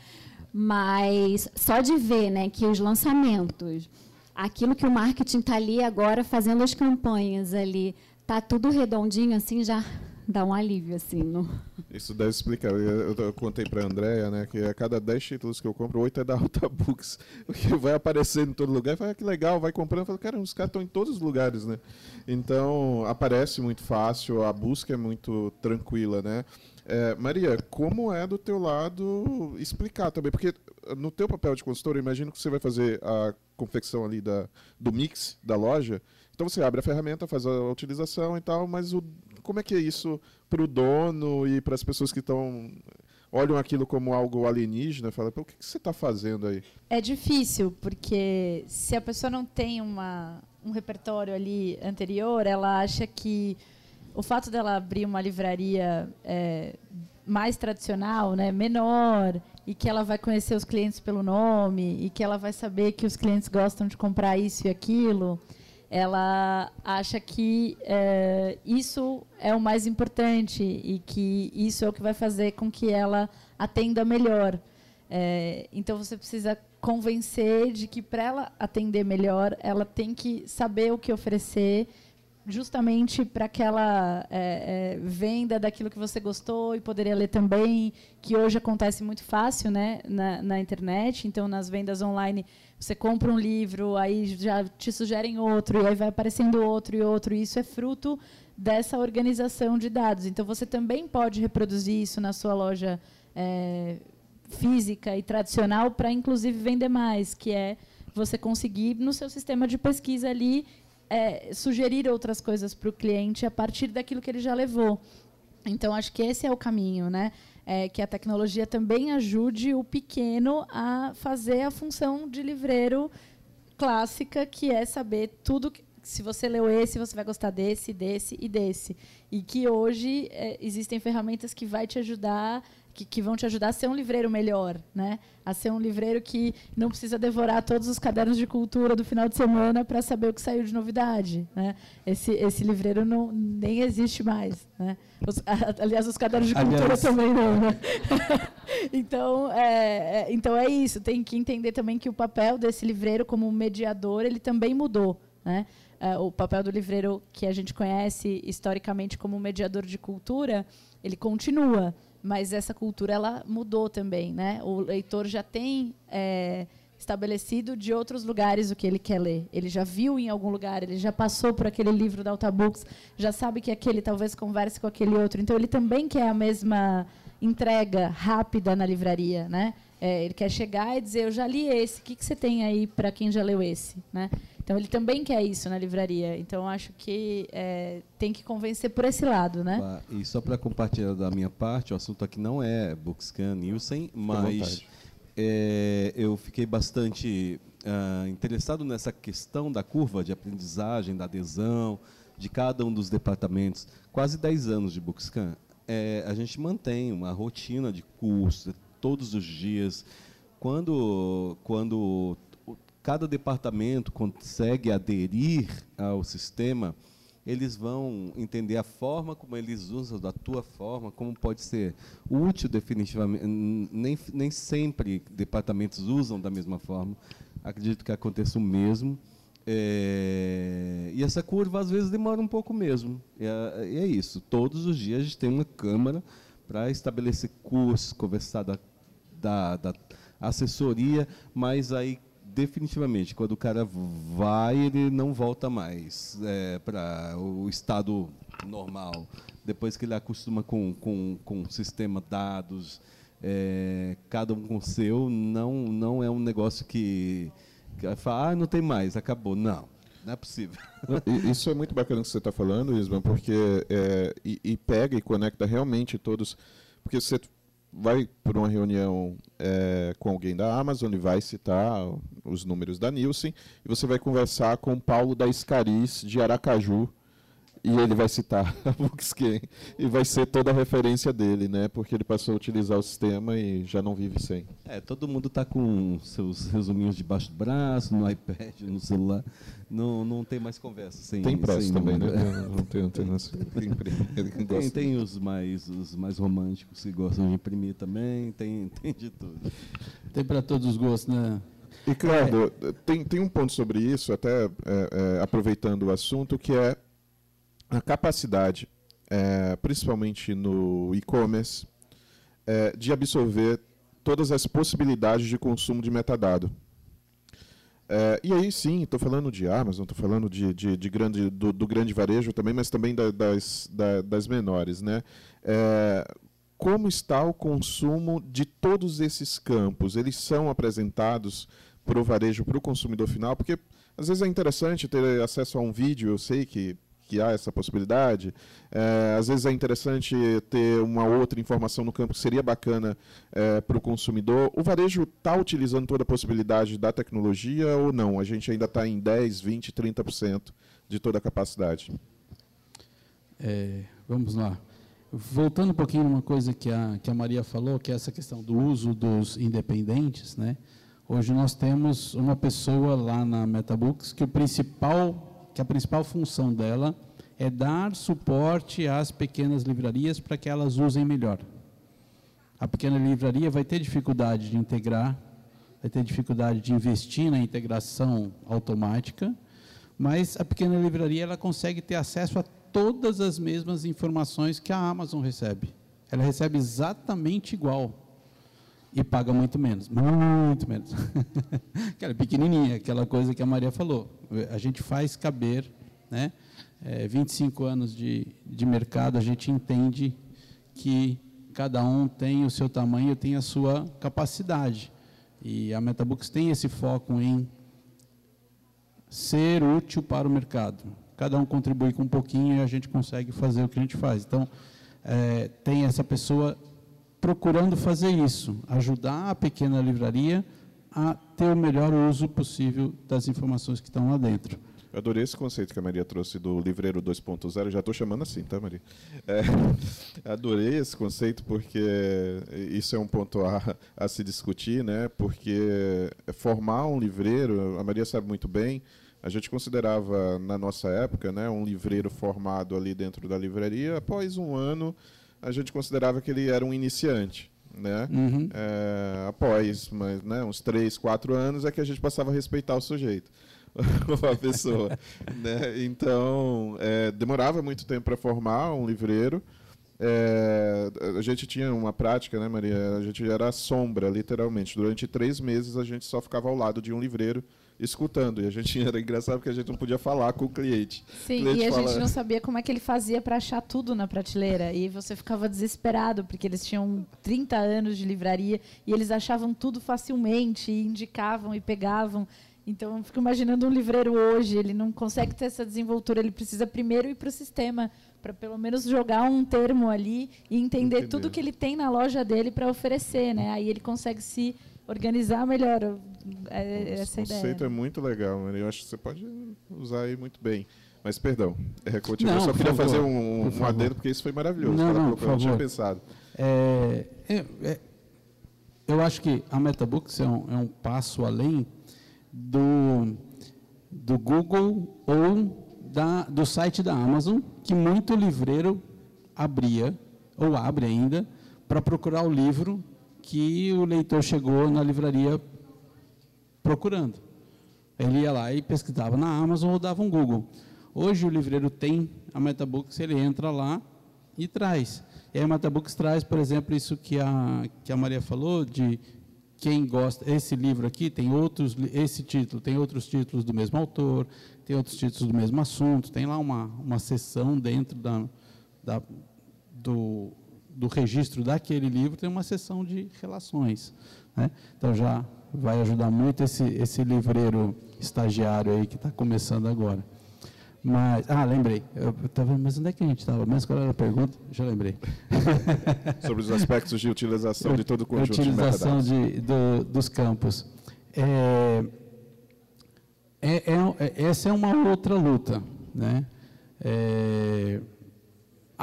Mas só de ver né, que os lançamentos, aquilo que o marketing está ali agora fazendo as campanhas ali, tá tudo redondinho assim, já dá um alívio, assim. No... Isso deve explicar. Eu, eu contei para a Andrea, né, que a cada 10 títulos que eu compro, 8 é da Alta Books. Porque vai aparecer em todo lugar. Fala, ah, que legal, vai comprando. Fala, cara, os caras estão em todos os lugares, né? Então, aparece muito fácil, a busca é muito tranquila, né? É, Maria, como é do teu lado explicar também? Porque no teu papel de consultor, eu imagino que você vai fazer a confecção ali da, do mix da loja. Então você abre a ferramenta, faz a utilização e tal, mas o, como é que é isso para o dono e para as pessoas que estão olham aquilo como algo alienígena, fala, o que, que você está fazendo aí? É difícil, porque se a pessoa não tem uma, um repertório ali anterior, ela acha que o fato dela abrir uma livraria é, mais tradicional, né, menor, e que ela vai conhecer os clientes pelo nome, e que ela vai saber que os clientes gostam de comprar isso e aquilo, ela acha que é, isso é o mais importante e que isso é o que vai fazer com que ela atenda melhor. É, então você precisa convencer de que para ela atender melhor, ela tem que saber o que oferecer justamente para aquela é, é, venda daquilo que você gostou e poderia ler também, que hoje acontece muito fácil né, na, na, internet. Então, nas vendas online, você compra um livro, aí já te sugerem outro, e aí vai aparecendo outro e outro. E isso é fruto dessa organização de dados. Então, você também pode reproduzir isso na sua loja é, física e tradicional para, inclusive, vender mais, que é você conseguir, no seu sistema de pesquisa ali, é, sugerir outras coisas para o cliente a partir daquilo que ele já levou. Então, acho que esse é o caminho, né? É, que a tecnologia também ajude o pequeno a fazer a função de livreiro clássica, que é saber tudo. Que, se você leu esse, você vai gostar desse, desse e desse. E que hoje é, existem ferramentas que vai te ajudar que, que, vão te ajudar a ser um livreiro melhor, né? A ser um livreiro que não precisa devorar todos os cadernos de cultura do final de semana para saber o que saiu de novidade, né? Esse, esse livreiro não nem existe mais, né? Os, aliás, os cadernos de cultura aliás. também não, né? então, é, é, então é isso. Tem que entender também que o papel desse livreiro como mediador ele também mudou, né? É, o papel do livreiro que a gente conhece historicamente como mediador de cultura, ele continua mas essa cultura ela mudou também, né? O leitor já tem é, estabelecido de outros lugares o que ele quer ler. Ele já viu em algum lugar, ele já passou por aquele livro da Altabooks, já sabe que aquele talvez converse com aquele outro. Então ele também quer a mesma entrega rápida na livraria, né? É, ele quer chegar e dizer, eu já li esse, o que, que você tem aí para quem já leu esse, né? Então ele também quer isso na livraria. Então acho que é, tem que convencer por esse lado, né? E só para compartilhar da minha parte, o assunto aqui não é Bookscan Nielsen, mas é, eu fiquei bastante uh, interessado nessa questão da curva de aprendizagem, da adesão de cada um dos departamentos. Quase 10 anos de Bookscan. É, a gente mantém uma rotina de curso todos os dias. Quando, quando cada departamento consegue aderir ao sistema, eles vão entender a forma como eles usam da tua forma, como pode ser útil definitivamente. Nem, nem sempre departamentos usam da mesma forma. Acredito que aconteça o mesmo. É, e essa curva às vezes demora um pouco mesmo. E é, é isso. Todos os dias a gente tem uma câmara para estabelecer cursos, conversar da, da, da assessoria, mas aí definitivamente, quando o cara vai, ele não volta mais é, para o estado normal. Depois que ele acostuma com, com, com o sistema dados, é, cada um com o seu, não, não é um negócio que, que fala, ah, não tem mais, acabou. Não, não é possível. Isso é muito bacana que você está falando, Isma, porque é, e, e pega e conecta realmente todos. Porque você vai para uma reunião é, com alguém da Amazon e vai citar os números da Nielsen e você vai conversar com Paulo da Escariz de Aracaju e ele vai citar a Buxken e vai ser toda a referência dele, né? Porque ele passou a utilizar o sistema e já não vive sem. É, todo mundo está com seus resuminhos debaixo do braço, no iPad, no celular. Não, não tem mais conversa sem Tem pressa também, né? Não tem, não tem, tem, tem, tem os mais os mais românticos que gostam de imprimir também, tem, tem de tudo. Tem para todos os gostos, né? Ricardo, é. tem, tem um ponto sobre isso, até é, é, aproveitando o assunto, que é a capacidade, é, principalmente no e-commerce, é, de absorver todas as possibilidades de consumo de metadado. É, e aí sim, estou falando de Amazon, estou falando de, de, de grande, do, do, grande varejo também, mas também da, das, da, das menores. Né? É, como está o consumo de todos esses campos? Eles são apresentados para o varejo, para o consumidor final? Porque às vezes é interessante ter acesso a um vídeo, eu sei que que há essa possibilidade. É, às vezes é interessante ter uma outra informação no campo que seria bacana é, para o consumidor. O varejo está utilizando toda a possibilidade da tecnologia ou não? A gente ainda está em 10, 20, 30% de toda a capacidade. É, vamos lá. Voltando um pouquinho numa coisa que a, que a Maria falou, que é essa questão do uso dos independentes, né? Hoje nós temos uma pessoa lá na MetaBooks que o principal que a principal função dela é dar suporte às pequenas livrarias para que elas usem melhor. A pequena livraria vai ter dificuldade de integrar, vai ter dificuldade de investir na integração automática, mas a pequena livraria ela consegue ter acesso a todas as mesmas informações que a Amazon recebe. Ela recebe exatamente igual e paga muito menos, muito menos. aquela pequenininha, aquela coisa que a Maria falou. A gente faz caber, né? É, 25 anos de, de mercado, a gente entende que cada um tem o seu tamanho, tem a sua capacidade. E a Metabooks tem esse foco em ser útil para o mercado. Cada um contribui com um pouquinho e a gente consegue fazer o que a gente faz. Então, é, tem essa pessoa procurando fazer isso, ajudar a pequena livraria a ter o melhor uso possível das informações que estão lá dentro. Eu adorei esse conceito que a Maria trouxe do livreiro 2.0. Já estou chamando assim, tá, Maria? É, adorei esse conceito porque isso é um ponto a, a, se discutir, né? Porque formar um livreiro, a Maria sabe muito bem, a gente considerava na nossa época, né, um livreiro formado ali dentro da livraria. Após um ano, a gente considerava que ele era um iniciante. Né? Uhum. É, após mas, né, uns três, quatro anos é que a gente passava a respeitar o sujeito, a pessoa. né? Então, é, demorava muito tempo para formar um livreiro. É, a gente tinha uma prática, né, Maria? A gente era sombra, literalmente. Durante três meses a gente só ficava ao lado de um livreiro escutando. E a gente era engraçado porque a gente não podia falar com o cliente. Sim, cliente e a fala... gente não sabia como é que ele fazia para achar tudo na prateleira. E você ficava desesperado, porque eles tinham 30 anos de livraria e eles achavam tudo facilmente, e indicavam e pegavam. Então, eu fico imaginando um livreiro hoje, ele não consegue ter essa desenvoltura, ele precisa primeiro ir para o sistema, para pelo menos jogar um termo ali e entender, entender. tudo que ele tem na loja dele para oferecer. Né? Aí ele consegue se organizar melhor é, essa ideia. O conceito é muito legal, mano. eu acho que você pode usar aí muito bem. Mas, perdão, é, continua. eu só queria favor, fazer um, um adendo, porque isso foi maravilhoso. Não, não, por eu não tinha pensado. É, é, é, eu acho que a MetaBooks é um, é um passo além do, do Google ou da, do site da Amazon, que muito livreiro abria, ou abre ainda, para procurar o livro que o leitor chegou na livraria procurando. Ele ia lá e pesquisava na Amazon ou dava um Google. Hoje o livreiro tem a Metabooks, ele entra lá e traz. E a Metabooks traz, por exemplo, isso que a, que a Maria falou, de quem gosta, esse livro aqui tem outros, esse título, tem outros títulos do mesmo autor, tem outros títulos do mesmo assunto, tem lá uma, uma seção dentro da, da do, do registro daquele livro, tem uma seção de relações. Né? Então já vai ajudar muito esse, esse livreiro estagiário aí que está começando agora. Mas, ah, lembrei. Eu estava, mas onde é que a gente estava? Mas qual era a pergunta? Já lembrei. Sobre os aspectos de utilização de todo o conjunto utilização de Utilização do, dos campos. É, é, é, é, essa é uma outra luta, né? É,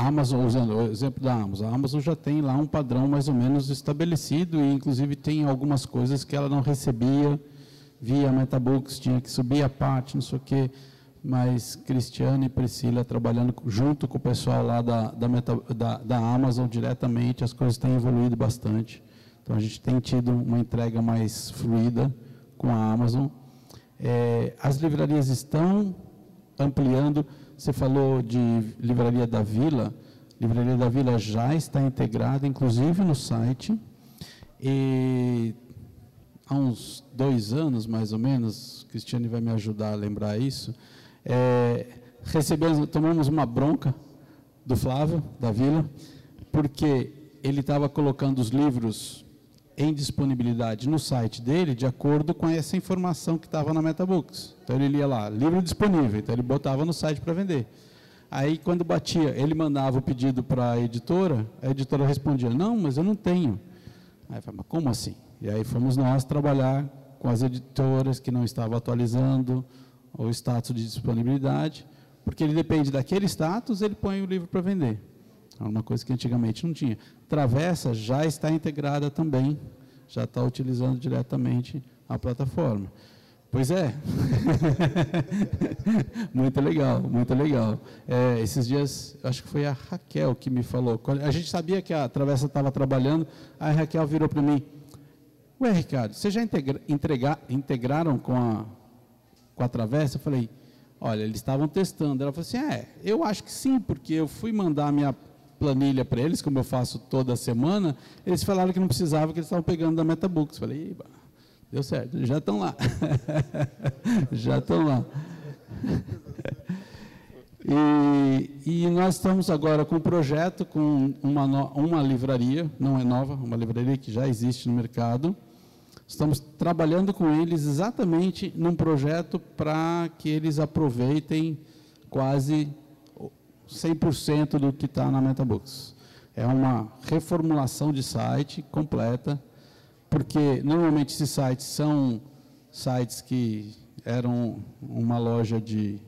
Amazon, usando o exemplo da Amazon, a Amazon já tem lá um padrão mais ou menos estabelecido e, inclusive, tem algumas coisas que ela não recebia via Metabooks, tinha que subir a parte, não sei o quê. Mas Cristiane e Priscila trabalhando junto com o pessoal lá da, da, Meta, da, da Amazon diretamente, as coisas têm evoluído bastante. Então, a gente tem tido uma entrega mais fluida com a Amazon. É, as livrarias estão ampliando você falou de Livraria da Vila. Livraria da Vila já está integrada, inclusive no site. E há uns dois anos, mais ou menos, Cristiane vai me ajudar a lembrar isso, é, recebemos, tomamos uma bronca do Flávio, da Vila, porque ele estava colocando os livros em disponibilidade no site dele de acordo com essa informação que estava na MetaBooks. Então ele lia lá, livro disponível, então ele botava no site para vender. Aí quando batia, ele mandava o pedido para a editora, a editora respondia, não, mas eu não tenho. Aí mas como assim? E aí fomos nós trabalhar com as editoras que não estavam atualizando o status de disponibilidade, porque ele depende daquele status, ele põe o livro para vender. É uma coisa que antigamente não tinha. Travessa já está integrada também, já está utilizando diretamente a plataforma. Pois é. muito legal, muito legal. É, esses dias, acho que foi a Raquel que me falou. A gente sabia que a Travessa estava trabalhando, aí a Raquel virou para mim. Ué, Ricardo, vocês já integra, entregar, integraram com a, com a Travessa? Eu falei, olha, eles estavam testando. Ela falou assim, é, eu acho que sim, porque eu fui mandar minha planilha para eles, como eu faço toda semana, eles falaram que não precisava, que eles estavam pegando da MetaBooks. Falei, deu certo, já estão lá. já estão lá. E, e, nós estamos agora com um projeto, com uma, uma livraria, não é nova, uma livraria que já existe no mercado. Estamos trabalhando com eles exatamente num projeto para que eles aproveitem quase 100% do que está na MetaBooks. É uma reformulação de site completa, porque normalmente esses sites são sites que eram uma loja de,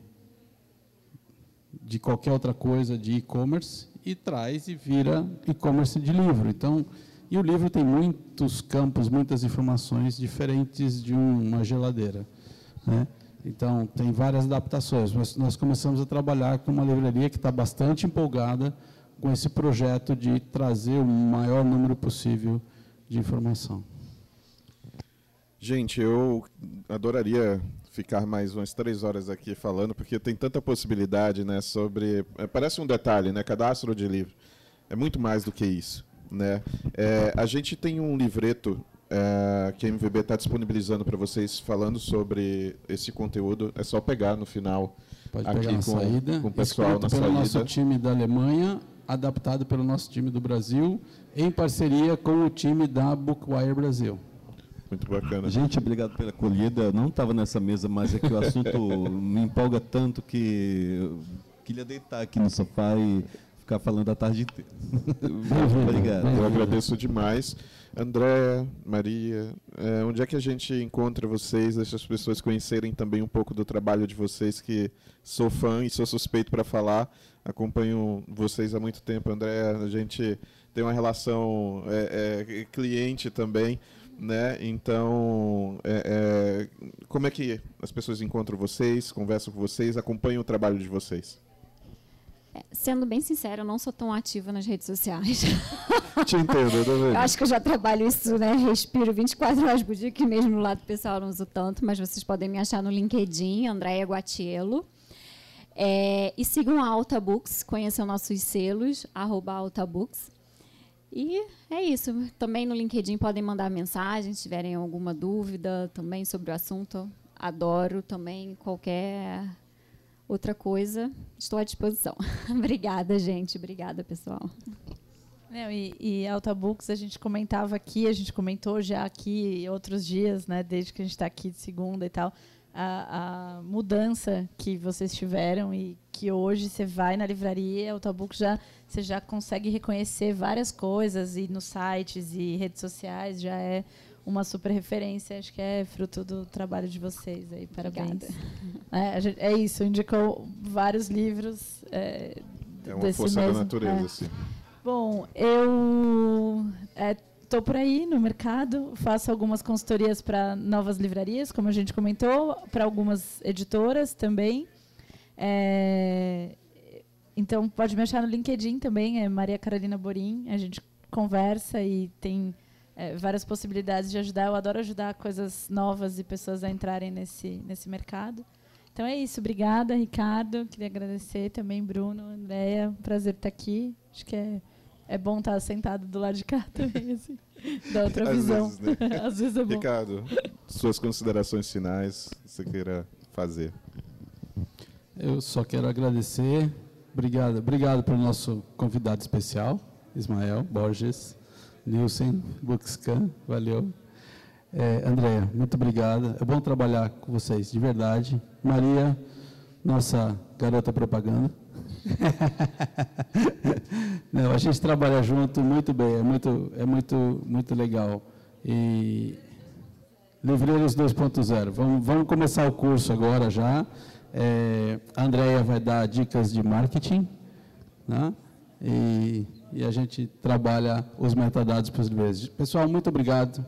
de qualquer outra coisa de e-commerce e traz e vira e-commerce de livro. Então, e o livro tem muitos campos, muitas informações diferentes de uma geladeira. Né? Então, tem várias adaptações, mas nós começamos a trabalhar com uma livraria que está bastante empolgada com esse projeto de trazer o maior número possível de informação. Gente, eu adoraria ficar mais umas três horas aqui falando, porque tem tanta possibilidade né, sobre. É, parece um detalhe, né? Cadastro de livro. É muito mais do que isso. Né? É, a gente tem um livreto é, que a MVB está disponibilizando para vocês falando sobre esse conteúdo. É só pegar no final Pode aqui pegar na com, saída, com o pessoal na pelo saída. nosso time da Alemanha, adaptado pelo nosso time do Brasil, em parceria com o time da Bookwire Brasil. Muito bacana. Gente, obrigado pela acolhida. Não estava nessa mesa, mas é que o assunto me empolga tanto que eu queria deitar aqui no sofá e ficar falando a tarde inteira. obrigado. Eu agradeço demais. André, Maria, é, onde é que a gente encontra vocês, deixa as pessoas conhecerem também um pouco do trabalho de vocês, que sou fã e sou suspeito para falar, acompanho vocês há muito tempo, André, a gente tem uma relação é, é, cliente também, né? Então, como é que as pessoas encontram vocês, conversam com vocês, acompanham o trabalho de vocês? Sendo bem sincero, eu não sou tão ativa nas redes sociais. Te entendo, eu também. Eu acho que eu já trabalho isso, né? Respiro 24 horas por dia, que mesmo no lado pessoal eu não uso tanto, mas vocês podem me achar no LinkedIn, Andréia Guatielo. É, e sigam a Alta Books, conheçam nossos selos, arroba Alta Books. E é isso. Também no LinkedIn podem mandar mensagem se tiverem alguma dúvida também sobre o assunto. Adoro também qualquer outra coisa, estou à disposição. Obrigada, gente. Obrigada, pessoal. Não, e, e Alta Books, a gente comentava aqui, a gente comentou já aqui outros dias, né, desde que a gente está aqui de segunda e tal, a, a, mudança que vocês tiveram e que hoje você vai na livraria, Alta Books já você já consegue reconhecer várias coisas e nos sites e redes sociais já é uma super referência. Acho que é fruto do trabalho de vocês aí. Parabéns. É, gente, é, isso, indicou vários livros. É, é uma força mesmo, da natureza, é. sim. Bom, eu estou é, por aí no mercado, faço algumas consultorias para novas livrarias, como a gente comentou, para algumas editoras também. É, então, pode me achar no LinkedIn também, é Maria Carolina Borim. A gente conversa e tem é, várias possibilidades de ajudar. Eu adoro ajudar coisas novas e pessoas a entrarem nesse, nesse mercado. Então é isso. Obrigada, Ricardo. Queria agradecer também, Bruno, Andréia. Prazer estar aqui. Acho que é, é bom estar sentado do lado de cá também, assim, da outra Às visão. Vezes, né? Às vezes é bom. Ricardo, suas considerações finais, você queira fazer. Eu só quero agradecer. Obrigado, obrigado pelo nosso convidado especial, Ismael Borges, Nilson Buxcan, valeu. É, Andréia, muito obrigada. É bom trabalhar com vocês, de verdade. Maria, nossa garota propaganda. Não, a gente trabalha junto muito bem, é muito, é muito, muito legal. E Livreiros 2.0, vamos, vamos começar o curso agora já. É, a Andrea vai dar dicas de marketing, né? e, e, a gente trabalha os metadados para os livros. Pessoal, muito obrigado.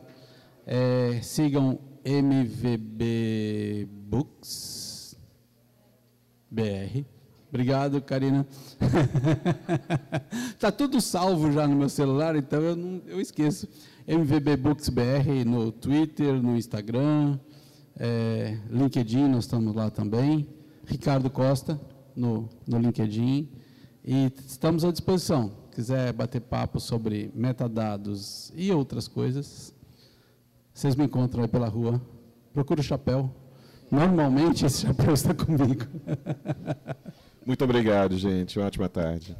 É, sigam MVB Books BR. Obrigado, Karina. Está tudo salvo já no meu celular, então eu, não, eu esqueço. MVB Books BR no Twitter, no Instagram. É, LinkedIn, nós estamos lá também. Ricardo Costa, no, no LinkedIn. E estamos à disposição. Quiser bater papo sobre metadados e outras coisas, vocês me encontram aí pela rua. Procura o chapéu. Normalmente esse chapéu está comigo. Muito obrigado, gente. Uma ótima tarde.